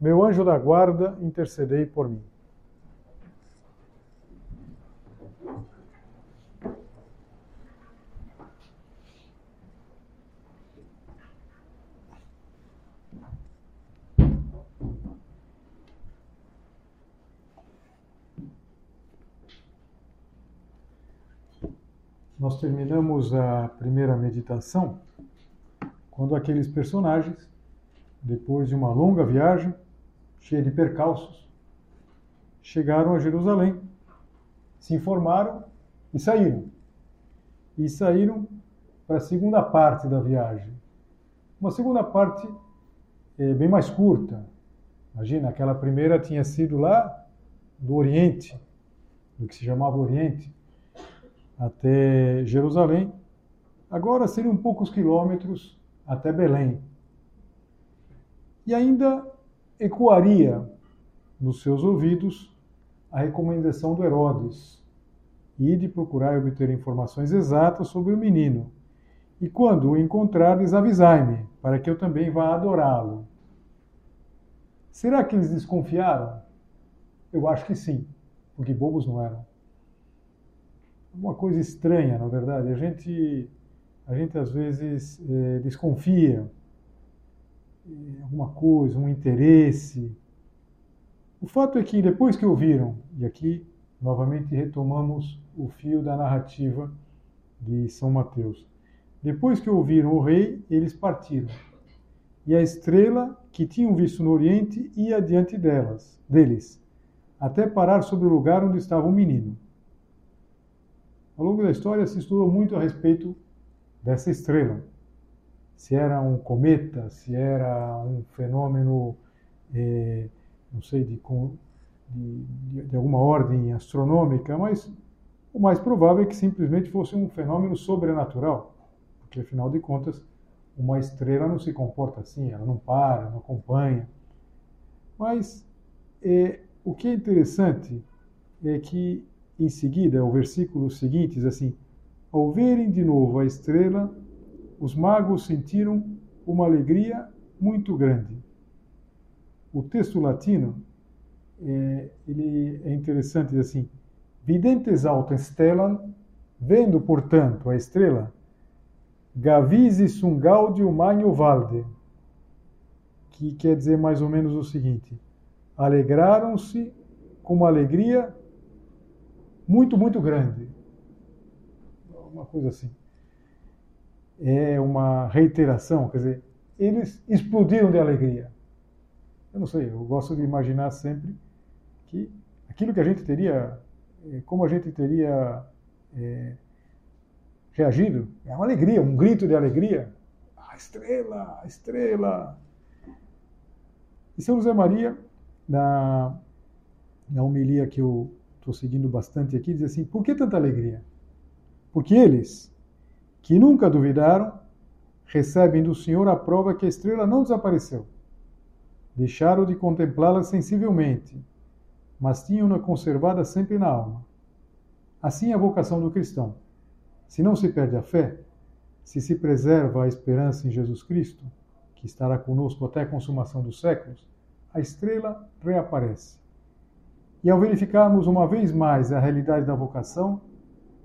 meu anjo da guarda, intercedei por mim. Nós terminamos a primeira meditação quando aqueles personagens, depois de uma longa viagem, cheia de percalços, chegaram a Jerusalém, se informaram e saíram. E saíram para a segunda parte da viagem. Uma segunda parte é, bem mais curta. Imagina, aquela primeira tinha sido lá do Oriente, do que se chamava Oriente, até Jerusalém. Agora seriam poucos quilômetros até Belém. E ainda ecoaria nos seus ouvidos a recomendação do Herodes, e de procurar e obter informações exatas sobre o menino. E quando o encontrares, avisai-me, para que eu também vá adorá-lo. Será que eles desconfiaram? Eu acho que sim, porque bobos não eram. Uma coisa estranha, na verdade. A gente, a gente às vezes é, desconfia alguma coisa, um interesse. O fato é que depois que ouviram, e aqui novamente retomamos o fio da narrativa de São Mateus. Depois que ouviram o rei, eles partiram. E a estrela que tinham visto no oriente ia diante delas, deles, até parar sobre o lugar onde estava o menino. Ao longo da história se estudou muito a respeito dessa estrela se era um cometa, se era um fenômeno, é, não sei, de, de, de, alguma ordem astronômica, mas o mais provável é que simplesmente fosse um fenômeno sobrenatural, porque afinal de contas, uma estrela não se comporta assim, ela não para, não acompanha. Mas é, o que é interessante é que, em seguida, o versículo seguinte diz assim: Ao verem de novo a estrela, os magos sentiram uma alegria muito grande. O texto latino é, ele é interessante, diz assim: Videntes autem stellam, vendo, portanto, a estrela, gavisi sum gaudium magno valde, que quer dizer mais ou menos o seguinte: alegraram-se com uma alegria muito, muito grande. Uma coisa assim é uma reiteração, quer dizer, eles explodiram de alegria. Eu não sei, eu gosto de imaginar sempre que aquilo que a gente teria, é, como a gente teria é, reagido, é uma alegria, um grito de alegria. A estrela, a estrela. E São José Maria, na, na homilia que eu estou seguindo bastante aqui, diz assim: por que tanta alegria? Porque eles, que nunca duvidaram, recebem do Senhor a prova que a estrela não desapareceu. Deixaram de contemplá-la sensivelmente, mas tinham-na conservada sempre na alma. Assim é a vocação do cristão. Se não se perde a fé, se se preserva a esperança em Jesus Cristo, que estará conosco até a consumação dos séculos, a estrela reaparece. E ao verificarmos uma vez mais a realidade da vocação,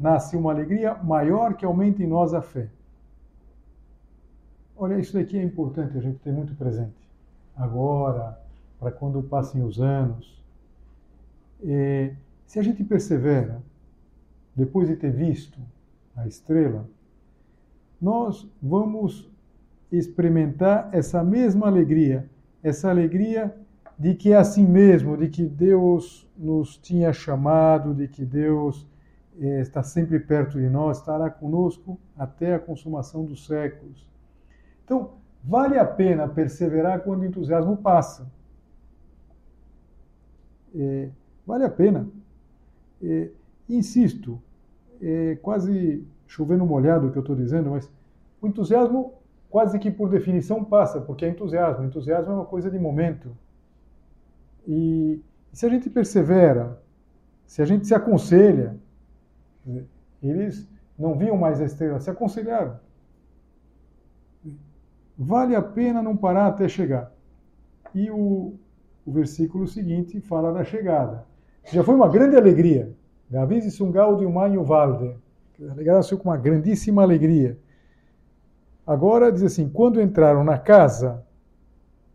nasce uma alegria maior que aumenta em nós a fé. Olha, isso daqui é importante a gente ter muito presente. Agora, para quando passem os anos. É, se a gente persevera, depois de ter visto a estrela, nós vamos experimentar essa mesma alegria, essa alegria de que é assim mesmo, de que Deus nos tinha chamado, de que Deus está sempre perto de nós, estará conosco até a consumação dos séculos. Então, vale a pena perseverar quando o entusiasmo passa. É, vale a pena. É, insisto, é quase chovendo molhado o que eu estou dizendo, mas o entusiasmo quase que por definição passa, porque é entusiasmo. Entusiasmo é uma coisa de momento. E se a gente persevera, se a gente se aconselha, eles não viam mais a estrela, se aconselharam. Vale a pena não parar até chegar. E o, o versículo seguinte fala da chegada. Já foi uma grande alegria. Gavis e Sungal de Umanho Valde. Alegraram-se com uma grandíssima alegria. Agora diz assim: quando entraram na casa,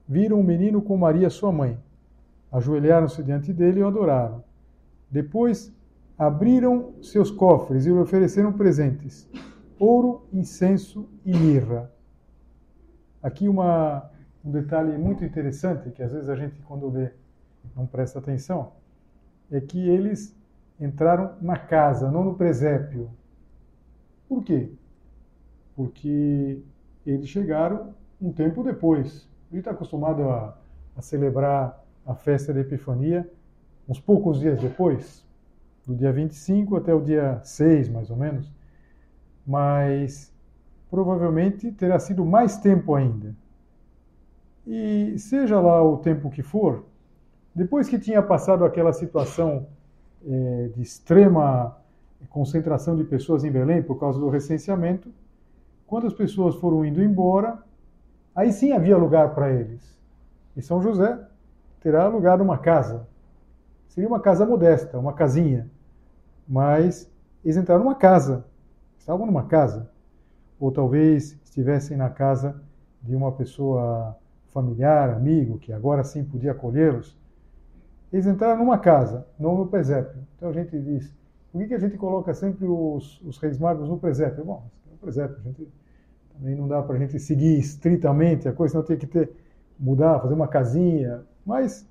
viram um menino com Maria, sua mãe. Ajoelharam-se diante dele e o adoraram. Depois abriram seus cofres e lhe ofereceram presentes: ouro, incenso e mirra. Aqui uma, um detalhe muito interessante, que às vezes a gente, quando lê, não presta atenção, é que eles entraram na casa, não no presépio. Por quê? Porque eles chegaram um tempo depois. Ele está acostumado a, a celebrar a festa da Epifania uns poucos dias depois, do dia 25 até o dia 6, mais ou menos. Mas provavelmente terá sido mais tempo ainda. E seja lá o tempo que for, depois que tinha passado aquela situação é, de extrema concentração de pessoas em Belém por causa do recenseamento, quando as pessoas foram indo embora, aí sim havia lugar para eles. E São José terá alugado uma casa. Seria uma casa modesta, uma casinha. Mas eles entraram numa casa. Estavam numa casa. Ou talvez estivessem na casa de uma pessoa familiar, amigo, que agora sim podia acolhê-los. Eles entraram numa casa, não no presépio. Então a gente diz, por que, que a gente coloca sempre os, os reis magos no presépio? Bom, no presépio, a gente também não dá para a gente seguir estritamente a coisa, senão tem que ter, mudar, fazer uma casinha. Mas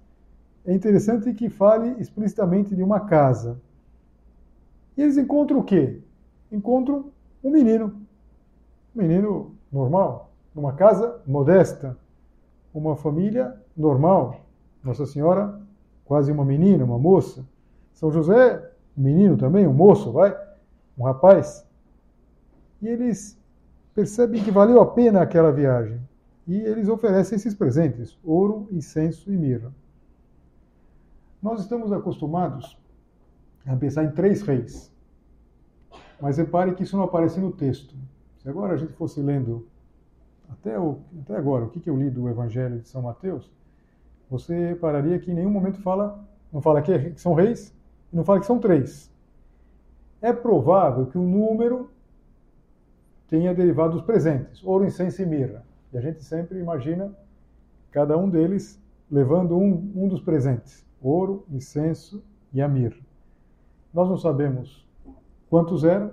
é interessante que fale explicitamente de uma casa. E eles encontram o quê? Encontram um menino. Um menino normal, numa casa modesta, uma família normal. Nossa Senhora, quase uma menina, uma moça. São José, um menino também, um moço, vai, um rapaz. E eles percebem que valeu a pena aquela viagem. E eles oferecem esses presentes: ouro, incenso e mirra. Nós estamos acostumados a pensar em três reis. Mas repare que isso não aparece no texto. Se agora a gente fosse lendo, até, o, até agora, o que, que eu li do Evangelho de São Mateus, você repararia que em nenhum momento fala, não fala que são reis, e não fala que são três. É provável que o número tenha derivado dos presentes, ouro, incenso e mirra. E a gente sempre imagina cada um deles levando um, um dos presentes, ouro, incenso e a mirra. Nós não sabemos quantos eram,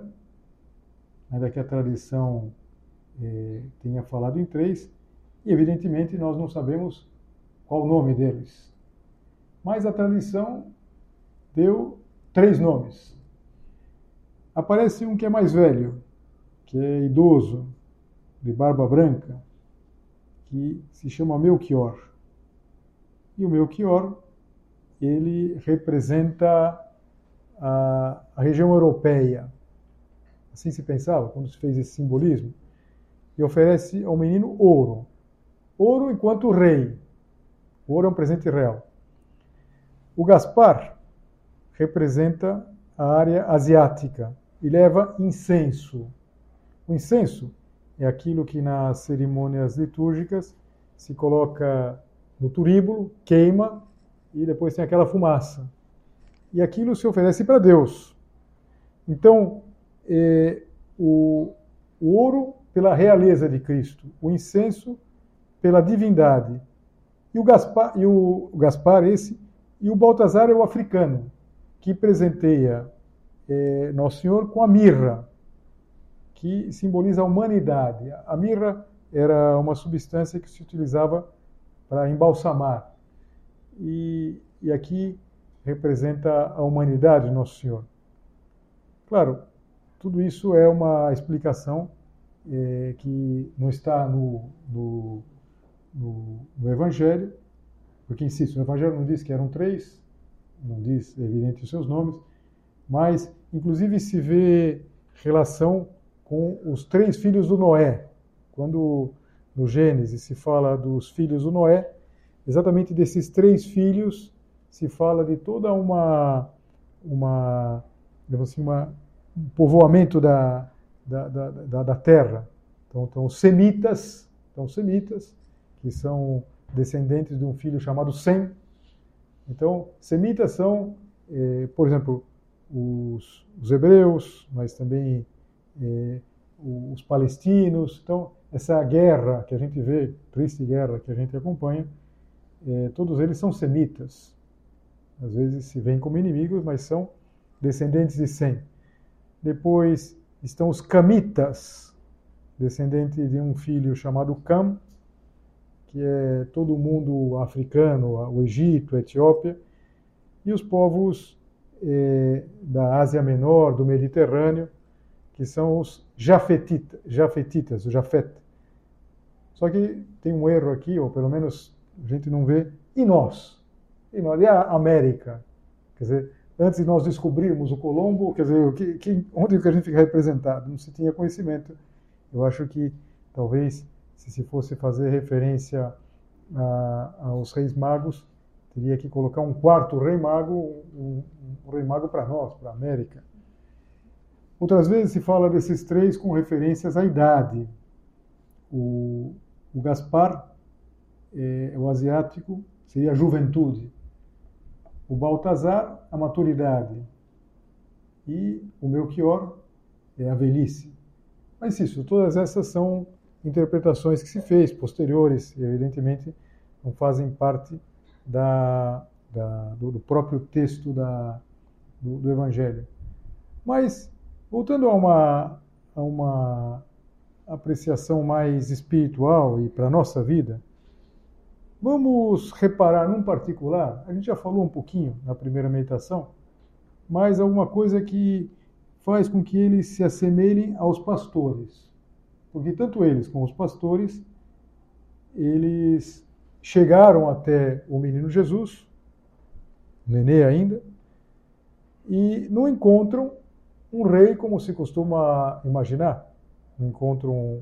ainda que a tradição eh, tenha falado em três, e evidentemente nós não sabemos qual o nome deles. Mas a tradição deu três nomes. Aparece um que é mais velho, que é idoso, de barba branca, que se chama Melchior. E o Melchior, ele representa a, a região europeia. Assim se pensava quando se fez esse simbolismo. E oferece ao menino ouro. Ouro enquanto rei. Ouro é um presente real. O Gaspar representa a área asiática e leva incenso. O incenso é aquilo que nas cerimônias litúrgicas se coloca no turíbulo, queima e depois tem aquela fumaça. E aquilo se oferece para Deus. Então, é, o, o ouro pela realeza de Cristo, o incenso pela divindade. E o Gaspar, e o Gaspar esse, e o Baltazar é o africano, que presenteia é, Nosso Senhor com a mirra, que simboliza a humanidade. A mirra era uma substância que se utilizava para embalsamar. E, e aqui representa a humanidade de Nosso Senhor. Claro, tudo isso é uma explicação é, que não está no, no, no, no, Evangelho, porque, insisto, o Evangelho não diz que eram três, não diz evidente os seus nomes, mas inclusive se vê relação com os três filhos do Noé. Quando no Gênesis se fala dos filhos do Noé, exatamente desses três filhos se fala de toda uma, uma, assim, uma um povoamento da, da, da, da, terra. Então, então, os semitas, então, os semitas, que são descendentes de um filho chamado Sem. Então, semitas são, eh, por exemplo, os, os, hebreus, mas também eh, os palestinos. Então, essa guerra que a gente vê, triste guerra que a gente acompanha, eh, todos eles são semitas. Às vezes se veem como inimigos, mas são descendentes de Sem. Depois estão os camitas, descendente de um filho chamado Cam, que é todo o mundo africano, o Egito, a Etiópia, e os povos eh, da Ásia Menor, do Mediterrâneo, que são os Jafetita, Jafetitas, o Jafet. Só que tem um erro aqui, ou pelo menos a gente não vê, e nós? E nós? E a América? Quer dizer, antes de nós descobrirmos o Colombo, quer dizer, que, que, onde que a gente fica representado? Não se tinha conhecimento. Eu acho que talvez, se se fosse fazer referência a, aos reis magos, teria que colocar um quarto rei mago, um, um rei mago para nós, para a América. Outras vezes se fala desses três com referências à idade. O, o Gaspar, é, o asiático, seria a juventude. O Baltazar, a maturidade. E o Melchior é a velhice. Mas isso, todas essas são interpretações que se fez, posteriores, e evidentemente não fazem parte da, da, do, do, próprio texto da, do, do, Evangelho. Mas, voltando a uma, a uma apreciação mais espiritual e para a nossa vida, Vamos reparar num particular, a gente já falou um pouquinho na primeira meditação, mas alguma coisa que faz com que eles se assemelhem aos pastores. Porque tanto eles como os pastores, eles chegaram até o menino Jesus, nenê ainda, e não encontram um rei como se costuma imaginar. Encontram,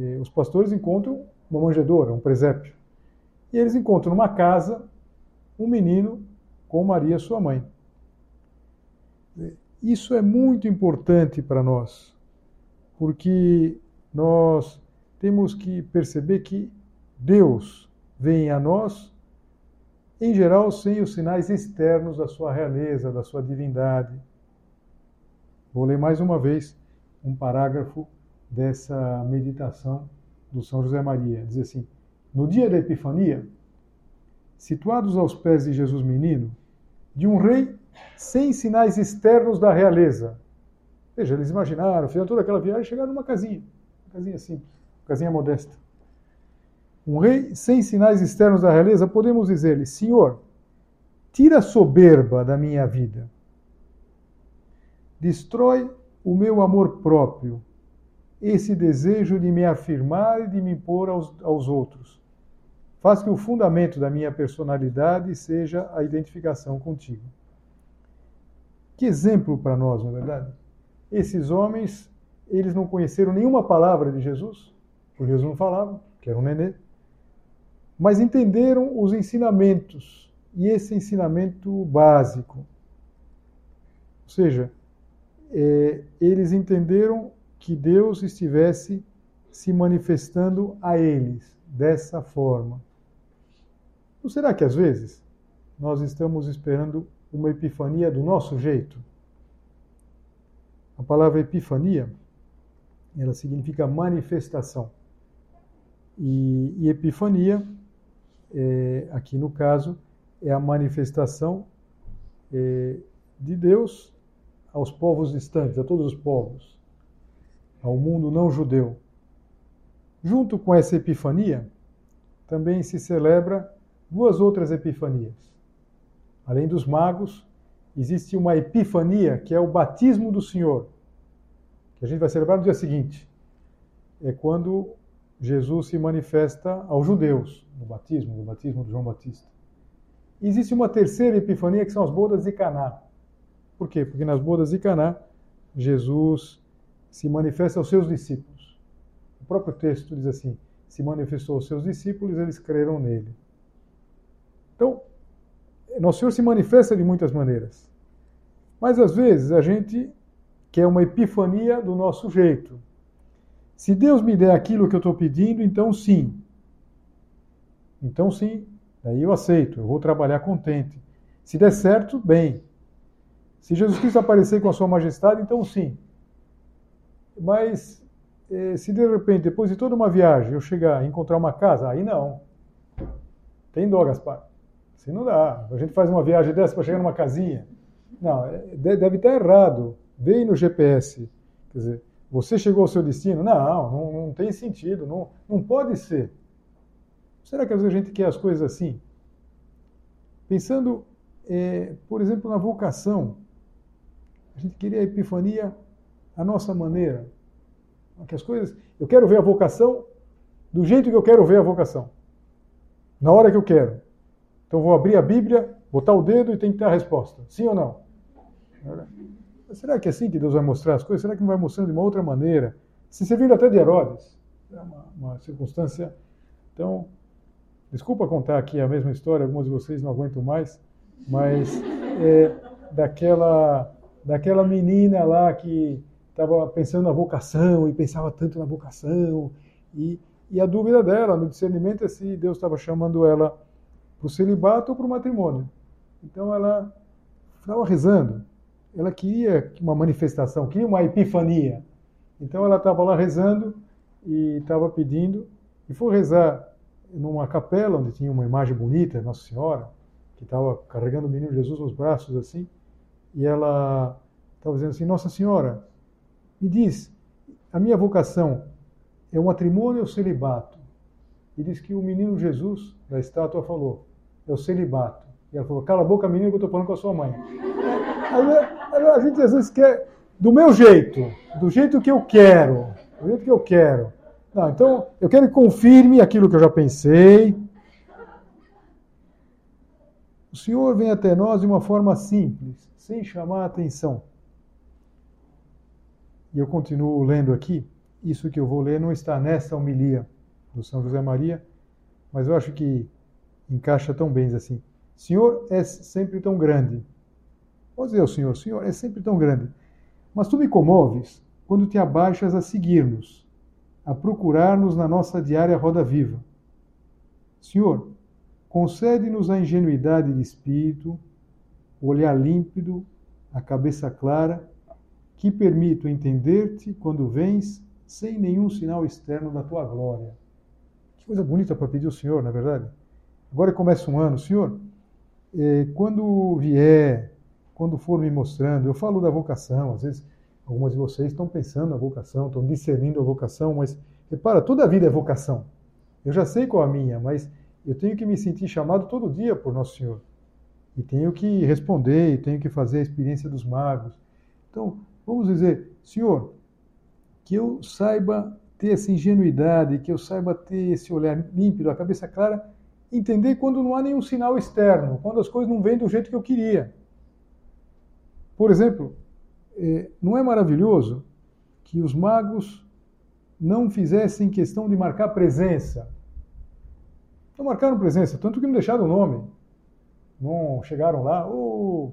eh, os pastores encontram uma manjedoura, um presépio. E eles encontram numa casa um menino com Maria, sua mãe. Isso é muito importante para nós, porque nós temos que perceber que Deus vem a nós, em geral, sem os sinais externos da sua realeza, da sua divindade. Vou ler mais uma vez um parágrafo dessa meditação do São José Maria. Diz assim: no dia da Epifania, situados aos pés de Jesus Menino, de um rei sem sinais externos da realeza. Veja, eles imaginaram, fizeram toda aquela viagem e chegaram numa casinha, uma casinha simples, uma casinha modesta. Um rei sem sinais externos da realeza, podemos dizer-lhe: Senhor, tira a soberba da minha vida, destrói o meu amor próprio, esse desejo de me afirmar e de me impor aos, aos outros faz que o fundamento da minha personalidade seja a identificação contigo. Que exemplo para nós, não é verdade? Esses homens, eles não conheceram nenhuma palavra de Jesus, porque Jesus não falava, que era um nenê, mas entenderam os ensinamentos, e esse ensinamento básico. Ou seja, é, eles entenderam que Deus estivesse se manifestando a eles dessa forma. Não será que às vezes nós estamos esperando uma epifania do nosso jeito? A palavra epifania, ela significa manifestação. E, e epifania, é, aqui no caso, é a manifestação é, de Deus aos povos distantes, a todos os povos, ao mundo não judeu. Junto com essa epifania, também se celebra duas outras epifanias. Além dos magos, existe uma epifania que é o batismo do Senhor, que a gente vai celebrar no dia seguinte. É quando Jesus se manifesta aos judeus, no batismo, no batismo de João Batista. existe uma terceira epifania que são as bodas de Caná. Por quê? Porque nas bodas de Caná, Jesus se manifesta aos seus discípulos. O próprio texto diz assim: se manifestou aos seus discípulos, eles creram nele. Então, nosso Senhor se manifesta de muitas maneiras. Mas às vezes a gente quer uma epifania do nosso jeito. Se Deus me der aquilo que eu estou pedindo, então sim. Então sim, daí eu aceito, eu vou trabalhar contente. Se der certo, bem. Se Jesus Cristo aparecer com a sua majestade, então sim. Mas eh, se de repente, depois de toda uma viagem, eu chegar e encontrar uma casa, aí não. Tem dó, Gaspar. Assim não dá. A gente faz uma viagem dessa para chegar numa casinha. Não, é, deve estar errado. Veio no GPS. Quer dizer, você chegou ao seu destino? Não, não, não tem sentido. Não, não pode ser. Será que às vezes a gente quer as coisas assim? Pensando, é, por exemplo, na vocação. A gente queria a epifania à nossa maneira. Que as coisas, eu quero ver a vocação do jeito que eu quero ver a vocação. Na hora que eu quero. Então vou abrir a Bíblia, botar o dedo e tem que ter a resposta. Sim ou não? Será que é assim que Deus vai mostrar as coisas? Será que não vai mostrando de uma outra maneira? Se servindo até de Herodes. É uma, uma circunstância. Então, desculpa contar aqui a mesma história, alguns de vocês não aguentam mais, mas é, daquela, daquela menina lá que estava pensando na vocação e pensava tanto na vocação e, e a dúvida dela no discernimento é se Deus estava chamando ela para o celibato ou para o matrimônio. Então ela estava rezando, ela queria uma manifestação, queria uma epifania. Então ela estava lá rezando e estava pedindo e foi rezar numa capela onde tinha uma imagem bonita, Nossa Senhora, que estava carregando o menino Jesus nos braços assim, e ela estava dizendo assim: Nossa Senhora, e diz: a minha vocação é o matrimônio ou o celibato? E diz que o menino Jesus, da estátua, falou: é o celibato. E ela falou: cala a boca, menino, que eu estou falando com a sua mãe. A gente às vezes quer do meu jeito, do jeito que eu quero, do jeito que eu quero. Não, então, eu quero que confirme aquilo que eu já pensei. O Senhor vem até nós de uma forma simples, sem chamar a atenção. E eu continuo lendo aqui. Isso que eu vou ler não está nessa homilia do São José Maria, mas eu acho que encaixa tão bem assim. Senhor é sempre tão grande. Vou dizer ao Senhor, Senhor é sempre tão grande. Mas tu me comoves quando te abaixas a seguir-nos, a procurar-nos na nossa diária roda viva. Senhor, concede-nos a ingenuidade de espírito, o olhar límpido, a cabeça clara que permito entender-te quando vens sem nenhum sinal externo da tua glória. Que coisa bonita para pedir ao Senhor, na é verdade? Agora começa um ano, Senhor, eh, quando vier, quando for me mostrando, eu falo da vocação, às vezes algumas de vocês estão pensando na vocação, estão discernindo a vocação, mas repara, toda a vida é vocação. Eu já sei qual é a minha, mas eu tenho que me sentir chamado todo dia por Nosso Senhor. E tenho que responder, e tenho que fazer a experiência dos magos. Então, Vamos dizer, Senhor, que eu saiba ter essa ingenuidade, que eu saiba ter esse olhar límpido, a cabeça clara, entender quando não há nenhum sinal externo, quando as coisas não vêm do jeito que eu queria. Por exemplo, é, não é maravilhoso que os magos não fizessem questão de marcar presença? Não marcaram presença, tanto que não deixaram o nome. Não chegaram lá, oh,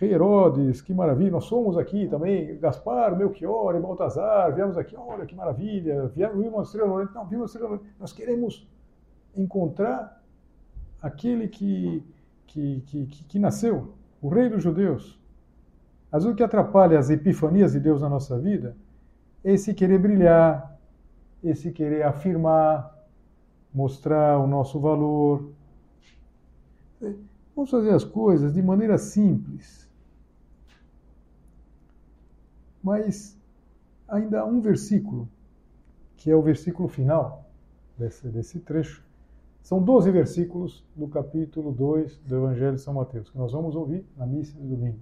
Rei Herodes, que maravilha, nós somos aqui também, Gaspar, Melchior e Baltazar, viemos aqui, olha que maravilha, viemos, uma estrela não, vimos uma estrela nós queremos encontrar aquele que, que, que, que, que nasceu, o rei dos judeus. Vezes o que atrapalha as epifanias de Deus na nossa vida é esse querer brilhar, esse querer afirmar, mostrar o nosso valor. Vamos fazer as coisas de maneira simples, mas ainda há um versículo, que é o versículo final desse, desse trecho. São 12 versículos do capítulo 2 do Evangelho de São Mateus, que nós vamos ouvir na missa de domingo.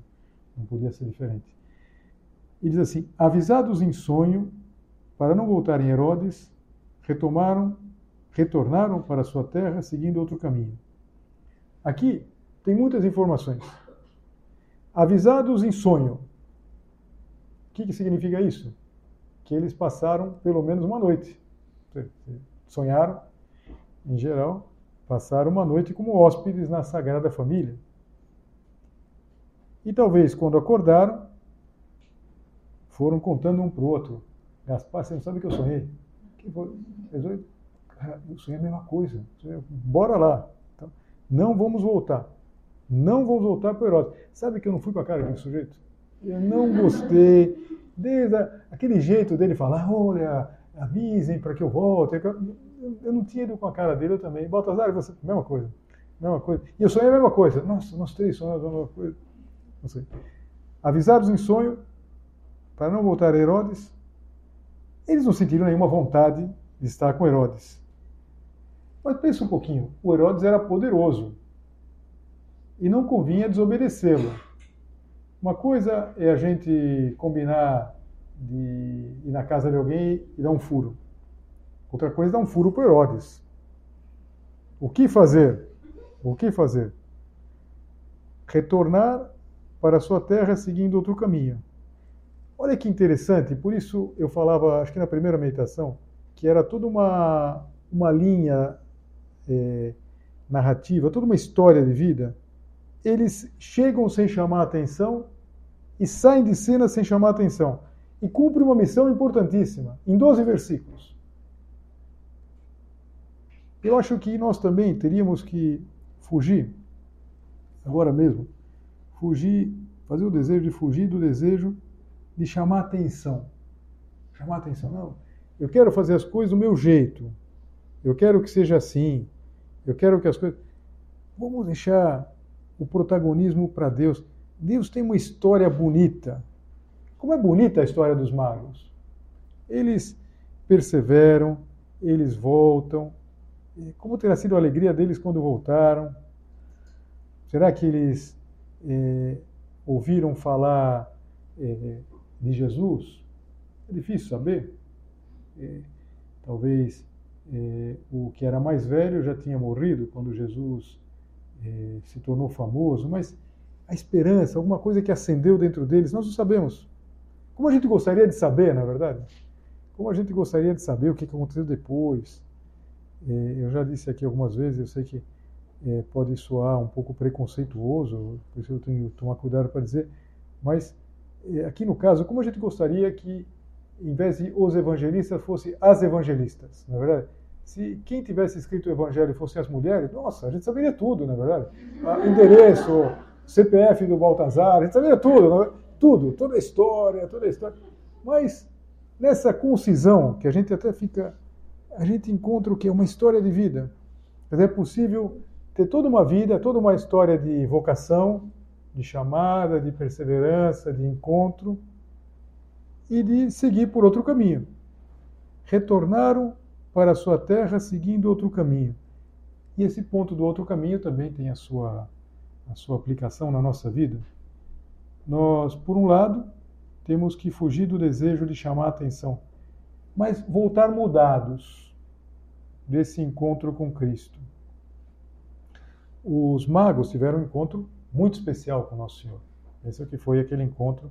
Não podia ser diferente. E diz assim: Avisados em sonho, para não voltarem Herodes, retomaram, retornaram para sua terra seguindo outro caminho. Aqui tem muitas informações. Avisados em sonho. Que, que significa isso? Que eles passaram pelo menos uma noite. Sonharam, em geral, passaram uma noite como hóspedes na Sagrada Família. E talvez quando acordaram, foram contando um para o outro. Gaspar, você não sabe o que eu sonhei? Que foi? eu sonhei a mesma coisa. Bora lá. Então, não vamos voltar. Não vamos voltar para o Herodes. Sabe que eu não fui com a cara daquele sujeito? Eu não gostei. Desde aquele jeito dele falar, olha, avisem para que eu volte. Eu não tinha ido com a cara dele, eu também. Baltazar, você, mesma coisa. Mesma coisa. E eu sonhei a mesma coisa. Nossa, nós três sonhamos a mesma coisa. Não sei. Avisados em sonho, para não voltar a Herodes, eles não sentiram nenhuma vontade de estar com Herodes. Mas pensa um pouquinho, o Herodes era poderoso e não convinha desobedecê-lo. Uma coisa é a gente combinar de ir na casa de alguém e dar um furo. Outra coisa é dar um furo para Herodes. O que fazer? O que fazer? Retornar para sua terra seguindo outro caminho. Olha que interessante, por isso eu falava, acho que na primeira meditação, que era toda uma, uma linha é, narrativa, toda uma história de vida. Eles chegam sem chamar atenção e saem de cena sem chamar atenção. E cumprem uma missão importantíssima, em 12 versículos. Eu acho que nós também teríamos que fugir, agora mesmo, fugir, fazer o desejo de fugir do desejo de chamar atenção. Chamar atenção, não. Eu quero fazer as coisas do meu jeito. Eu quero que seja assim. Eu quero que as coisas. Vamos deixar o protagonismo para Deus. Deus tem uma história bonita. Como é bonita a história dos magos? Eles perseveram, eles voltam. Como terá sido a alegria deles quando voltaram? Será que eles eh, ouviram falar eh, de Jesus? É difícil saber. É, talvez é, o que era mais velho já tinha morrido quando Jesus é, se tornou famoso, mas a esperança, alguma coisa que acendeu dentro deles, nós não sabemos. Como a gente gostaria de saber, na verdade? Como a gente gostaria de saber o que aconteceu depois? É, eu já disse aqui algumas vezes, eu sei que é, pode soar um pouco preconceituoso, por isso eu tenho que tomar cuidado para dizer, mas aqui no caso, como a gente gostaria que, em vez de os evangelistas, fosse as evangelistas, na verdade? Se quem tivesse escrito o evangelho fosse as mulheres, nossa, a gente saberia tudo, na é verdade? Ah, endereço, CPF do Baltazar, a gente saberia tudo, é? tudo, toda a história, toda a história. Mas nessa concisão, que a gente até fica, a gente encontra o que? Uma história de vida. É possível ter toda uma vida, toda uma história de vocação, de chamada, de perseverança, de encontro e de seguir por outro caminho. Retornaram para a sua terra seguindo outro caminho. E esse ponto do outro caminho também tem a sua, a sua aplicação na nossa vida. Nós, por um lado, temos que fugir do desejo de chamar a atenção, mas voltar mudados desse encontro com Cristo. Os magos tiveram um encontro muito especial com Nosso Senhor. Esse é que foi aquele encontro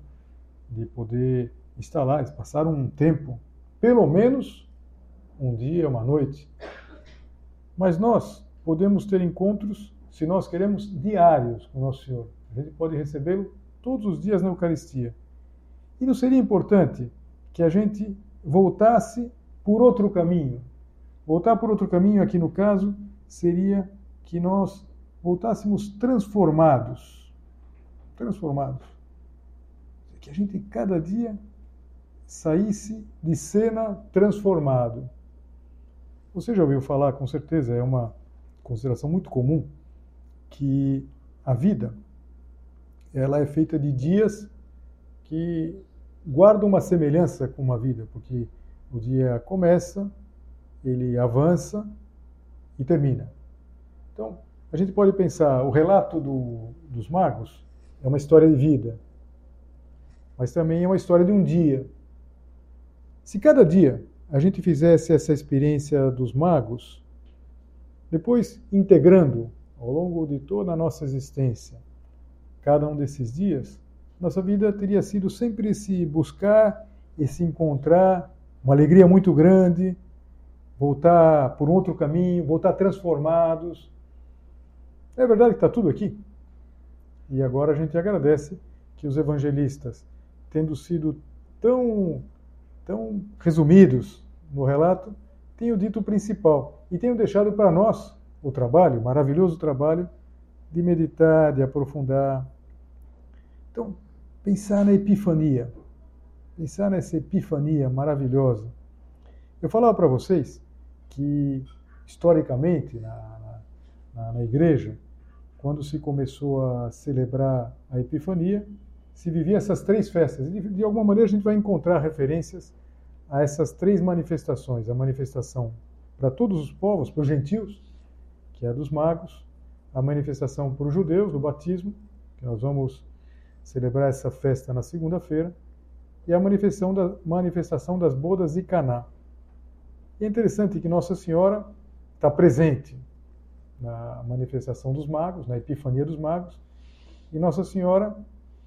de poder estar lá. Eles passaram um tempo, pelo menos um dia, uma noite. Mas nós podemos ter encontros, se nós queremos, diários com Nosso Senhor. A gente pode recebê-lo todos os dias na Eucaristia. E não seria importante que a gente voltasse por outro caminho? Voltar por outro caminho, aqui no caso, seria que nós voltássemos transformados. Transformados. Que a gente cada dia saísse de cena transformado. Você já ouviu falar, com certeza, é uma consideração muito comum, que a vida ela é feita de dias que guardam uma semelhança com uma vida, porque o dia começa, ele avança e termina. Então, a gente pode pensar, o relato do, dos magos é uma história de vida, mas também é uma história de um dia. Se cada dia a gente fizesse essa experiência dos magos, depois integrando ao longo de toda a nossa existência, cada um desses dias, nossa vida teria sido sempre esse buscar, esse encontrar, uma alegria muito grande, voltar por outro caminho, voltar transformados. É verdade que está tudo aqui. E agora a gente agradece que os evangelistas, tendo sido tão, tão resumidos no relato, tenham dito o principal e tenham deixado para nós o trabalho, o maravilhoso trabalho de meditar, de aprofundar. Então, pensar na epifania, pensar nessa epifania maravilhosa. Eu falava para vocês que, historicamente, na, na, na igreja, quando se começou a celebrar a Epifania, se vivia essas três festas. De, alguma maneira a gente vai encontrar referências a essas três manifestações: a manifestação para todos os povos, para os gentios, que é a dos magos, a manifestação para os judeus, do batismo, que nós vamos celebrar essa festa na segunda-feira, e a manifestação, da, manifestação das bodas de Caná. E é interessante que Nossa Senhora está presente na manifestação dos magos, na Epifania dos magos, e Nossa Senhora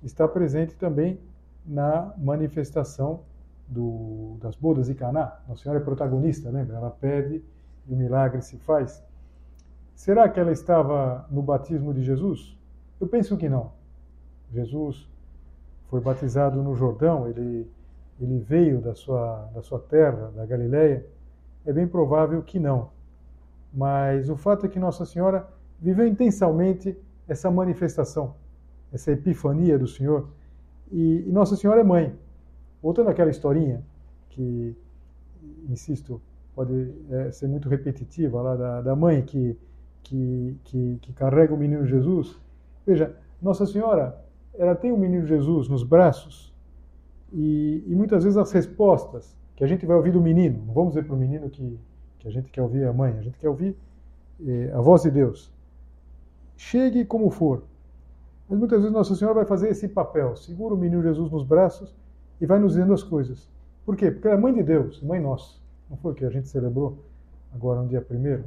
está presente também na manifestação do, das bodas de Caná. Nossa Senhora é protagonista, lembra? Ela pede e o milagre se faz. Será que ela estava no batismo de Jesus? Eu penso que não. Jesus foi batizado no Jordão, ele, ele veio da sua, da sua terra, da Galileia. É bem provável que não. Mas o fato é que Nossa Senhora viveu intensamente essa manifestação, essa epifania do Senhor. E, e Nossa Senhora é mãe. Voltando àquela historinha, que, insisto, pode é, ser muito repetitiva, lá da, da mãe que que, que, que carrega o menino Jesus. Veja, Nossa Senhora, ela tem o menino Jesus nos braços e, e muitas vezes as respostas que a gente vai ouvir do menino, não vamos dizer para o menino que, que a gente quer ouvir a mãe, a gente quer ouvir eh, a voz de Deus. Chegue como for. Mas muitas vezes Nossa Senhora vai fazer esse papel, segura o menino Jesus nos braços e vai nos dizendo as coisas. Por quê? Porque ela é mãe de Deus, mãe nossa. Não foi o que a gente celebrou agora no dia primeiro?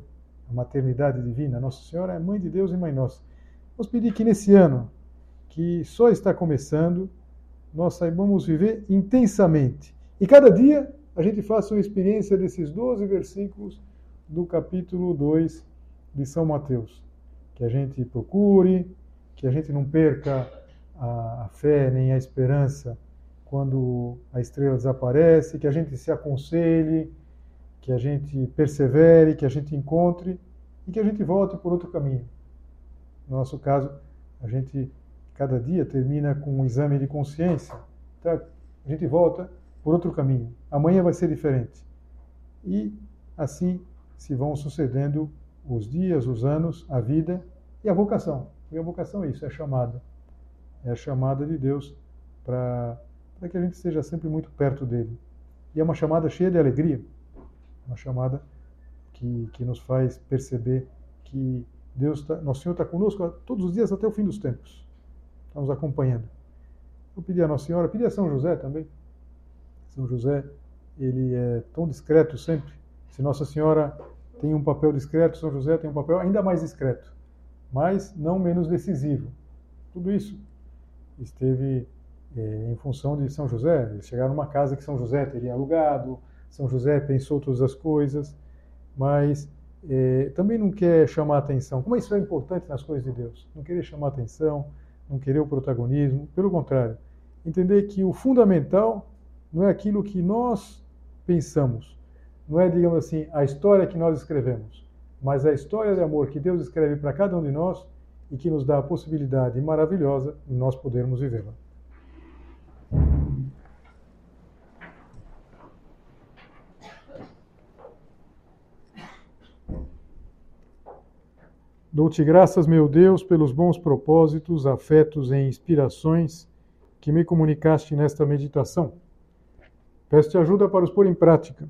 a maternidade divina, Nossa Senhora é mãe de Deus e mãe nossa. Vamos pedir que nesse ano, que só está começando, nós saibamos viver intensamente. E cada dia a gente faça uma experiência desses 12 versículos do capítulo 2 de São Mateus. Que a gente procure, que a gente não perca a, a fé nem a esperança quando a estrela desaparece, que a gente se aconselhe, que a gente persevere, que a gente encontre e que a gente volte por outro caminho. No nosso caso, a gente cada dia termina com um exame de consciência, tá? a gente volta por outro caminho. Amanhã vai ser diferente. E assim se vão sucedendo os dias, os anos, a vida e a vocação. E a vocação é isso, é chamada. É a chamada de Deus para que a gente esteja sempre muito perto dele. E é uma chamada cheia de alegria uma chamada que, que nos faz perceber que Deus, tá, nosso Senhor está conosco todos os dias até o fim dos tempos. Está nos acompanhando. Eu pedi a Nossa Senhora, pedi a São José também. São José, ele é tão discreto sempre. Se Nossa Senhora tem um papel discreto, São José tem um papel ainda mais discreto, mas não menos decisivo. Tudo isso esteve é, em função de São José. Eles chegaram numa casa que São José teria alugado, são José pensou todas as coisas, mas é, também não quer chamar atenção. Como isso é importante nas coisas de Deus? Não querer chamar atenção, não querer o protagonismo, pelo contrário, entender que o fundamental não é aquilo que nós pensamos, não é, digamos assim, a história que nós escrevemos, mas a história de amor que Deus escreve para cada um de nós e que nos dá a possibilidade maravilhosa de nós podermos vivê-la. Dou-te graças, meu Deus, pelos bons propósitos, afetos e inspirações que me comunicaste nesta meditação. Peço-te ajuda para os pôr em prática.